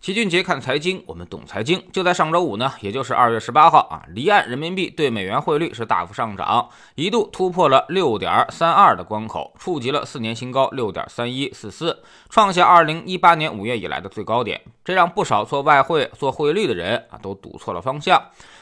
齐俊杰看财经，我们懂财经。就在上周五呢，也就是二月十八号啊，离岸人民币对美元汇率是大幅上涨，一度突破了六点三二的关口，触及了四年新高六点三一四四，创下二零一八年五月以来的最高点。这让不少做外汇、做汇率的人啊都赌错了方向。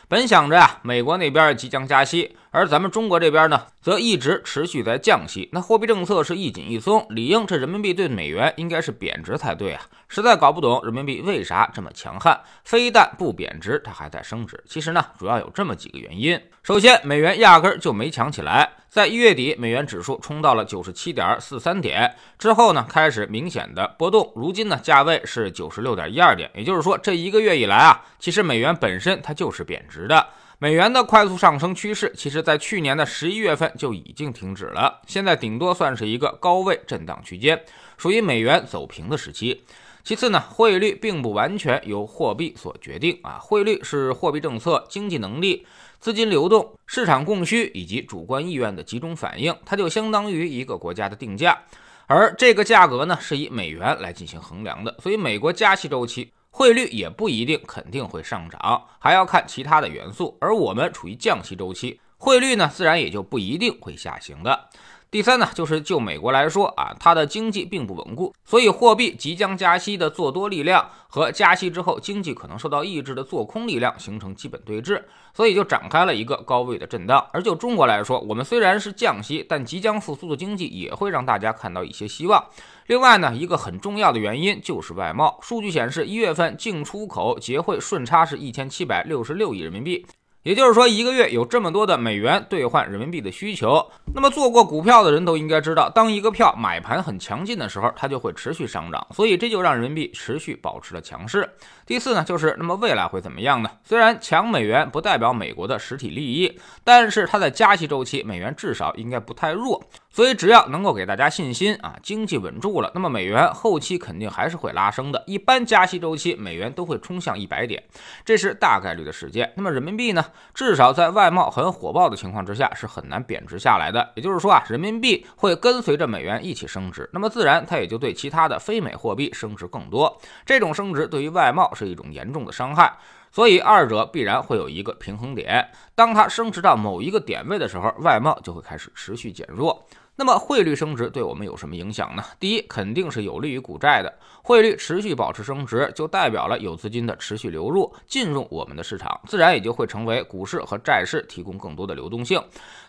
本想着呀，美国那边即将加息，而咱们中国这边呢，则一直持续在降息。那货币政策是一紧一松，理应这人民币对美元应该是贬值才对啊！实在搞不懂人民币为啥这么强悍，非但不贬值，它还在升值。其实呢，主要有这么几个原因。首先，美元压根儿就没强起来。在一月底，美元指数冲到了九十七点四三点之后呢，开始明显的波动。如今呢，价位是九十六点一二点，也就是说，这一个月以来啊，其实美元本身它就是贬值的。美元的快速上升趋势，其实在去年的十一月份就已经停止了，现在顶多算是一个高位震荡区间，属于美元走平的时期。其次呢，汇率并不完全由货币所决定啊，汇率是货币政策、经济能力。资金流动、市场供需以及主观意愿的集中反应，它就相当于一个国家的定价，而这个价格呢是以美元来进行衡量的。所以，美国加息周期，汇率也不一定肯定会上涨，还要看其他的元素。而我们处于降息周期，汇率呢自然也就不一定会下行的。第三呢，就是就美国来说啊，它的经济并不稳固，所以货币即将加息的做多力量和加息之后经济可能受到抑制的做空力量形成基本对峙，所以就展开了一个高位的震荡。而就中国来说，我们虽然是降息，但即将复苏的经济也会让大家看到一些希望。另外呢，一个很重要的原因就是外贸数据显示，一月份进出口结汇顺差是一千七百六十六亿人民币。也就是说，一个月有这么多的美元兑换人民币的需求，那么做过股票的人都应该知道，当一个票买盘很强劲的时候，它就会持续上涨，所以这就让人民币持续保持了强势。第四呢，就是那么未来会怎么样呢？虽然强美元不代表美国的实体利益，但是它在加息周期，美元至少应该不太弱。所以只要能够给大家信心啊，经济稳住了，那么美元后期肯定还是会拉升的。一般加息周期，美元都会冲向一百点，这是大概率的事件。那么人民币呢？至少在外贸很火爆的情况之下，是很难贬值下来的。也就是说啊，人民币会跟随着美元一起升值，那么自然它也就对其他的非美货币升值更多。这种升值对于外贸是一种严重的伤害，所以二者必然会有一个平衡点。当它升值到某一个点位的时候，外贸就会开始持续减弱。那么汇率升值对我们有什么影响呢？第一，肯定是有利于股债的。汇率持续保持升值，就代表了有资金的持续流入进入我们的市场，自然也就会成为股市和债市提供更多的流动性。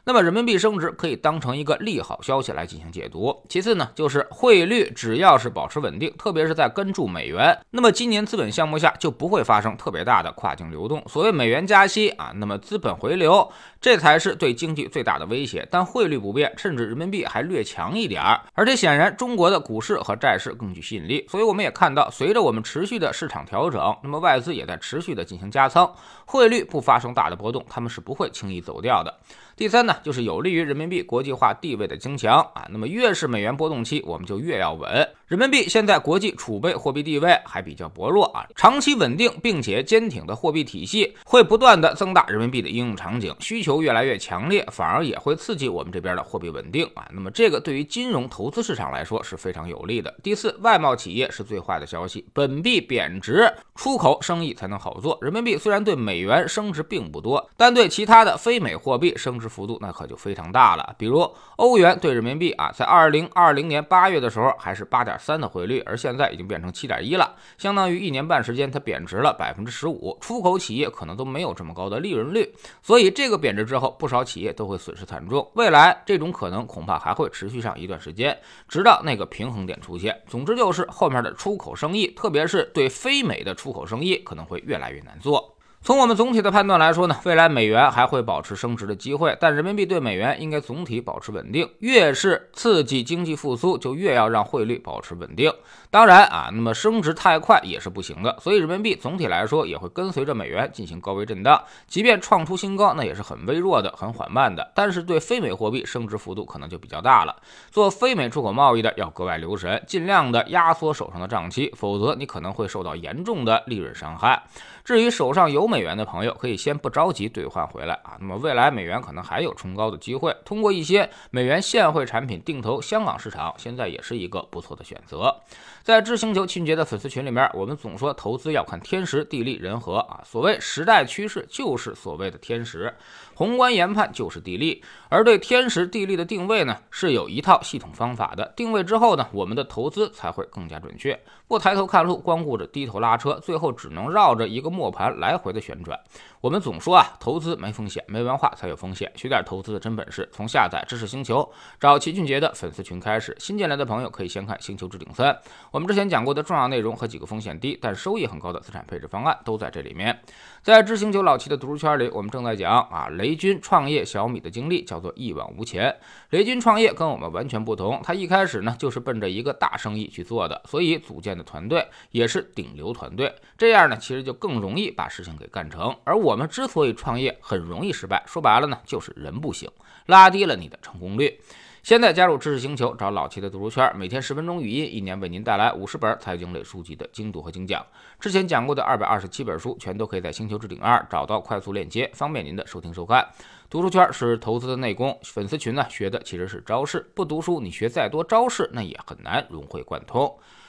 那么人民币升值可以当成一个利好消息来进行解读。其次呢，就是汇率只要是保持稳定，特别是在跟住美元，那么今年资本项目下就不会发生特别大的跨境流动。所谓美元加息啊，那么资本回流，这才是对经济最大的威胁。但汇率不变，甚至人民币。还略强一点儿，而且显然中国的股市和债市更具吸引力，所以我们也看到，随着我们持续的市场调整，那么外资也在持续的进行加仓，汇率不发生大的波动，他们是不会轻易走掉的。第三呢，就是有利于人民币国际化地位的增强啊。那么越是美元波动期，我们就越要稳。人民币现在国际储备货币地位还比较薄弱啊，长期稳定并且坚挺的货币体系会不断的增大人民币的应用场景，需求越来越强烈，反而也会刺激我们这边的货币稳定啊。那么这个对于金融投资市场来说是非常有利的。第四，外贸企业是最坏的消息，本币贬值，出口生意才能好做。人民币虽然对美元升值并不多，但对其他的非美货币升值。幅度那可就非常大了，比如欧元对人民币啊，在二零二零年八月的时候还是八点三的汇率，而现在已经变成七点一了，相当于一年半时间它贬值了百分之十五。出口企业可能都没有这么高的利润率，所以这个贬值之后，不少企业都会损失惨重。未来这种可能恐怕还会持续上一段时间，直到那个平衡点出现。总之就是后面的出口生意，特别是对非美的出口生意，可能会越来越难做。从我们总体的判断来说呢，未来美元还会保持升值的机会，但人民币对美元应该总体保持稳定。越是刺激经济复苏，就越要让汇率保持稳定。当然啊，那么升值太快也是不行的，所以人民币总体来说也会跟随着美元进行高位震荡。即便创出新高，那也是很微弱的、很缓慢的。但是对非美货币升值幅度可能就比较大了。做非美出口贸易的要格外留神，尽量的压缩手上的账期，否则你可能会受到严重的利润伤害。至于手上有美。美元的朋友可以先不着急兑换回来啊。那么未来美元可能还有冲高的机会，通过一些美元现汇产品定投香港市场，现在也是一个不错的选择。在知星球清洁的粉丝群里面，我们总说投资要看天时、地利、人和啊。所谓时代趋势，就是所谓的天时；宏观研判就是地利。而对天时地利的定位呢，是有一套系统方法的。定位之后呢，我们的投资才会更加准确。不抬头看路，光顾着低头拉车，最后只能绕着一个磨盘来回的旋转。我们总说啊，投资没风险，没文化才有风险。学点投资的真本事，从下载知识星球，找齐俊杰的粉丝群开始。新进来的朋友可以先看《星球置顶三》，我们之前讲过的重要内容和几个风险低但收益很高的资产配置方案都在这里面。在知星球老齐的读书圈里，我们正在讲啊雷，雷军创业小米的经历，叫做一往无前。雷军创业跟我们完全不同，他一开始呢就是奔着一个大生意去做的，所以组建的团队也是顶流团队，这样呢其实就更容易把事情给干成。而我们之所以创业很容易失败，说白了呢就是人不行，拉低了你的成功率。现在加入知识星球，找老齐的读书圈，每天十分钟语音，一年为您带来五十本财经类书籍的精读和精讲。之前讲过的二百二十七本书，全都可以在星球置顶二找到快速链接，方便您的收听收看。读书圈是投资的内功，粉丝群呢学的其实是招式，不读书你学再多招式，那也很难融会贯通。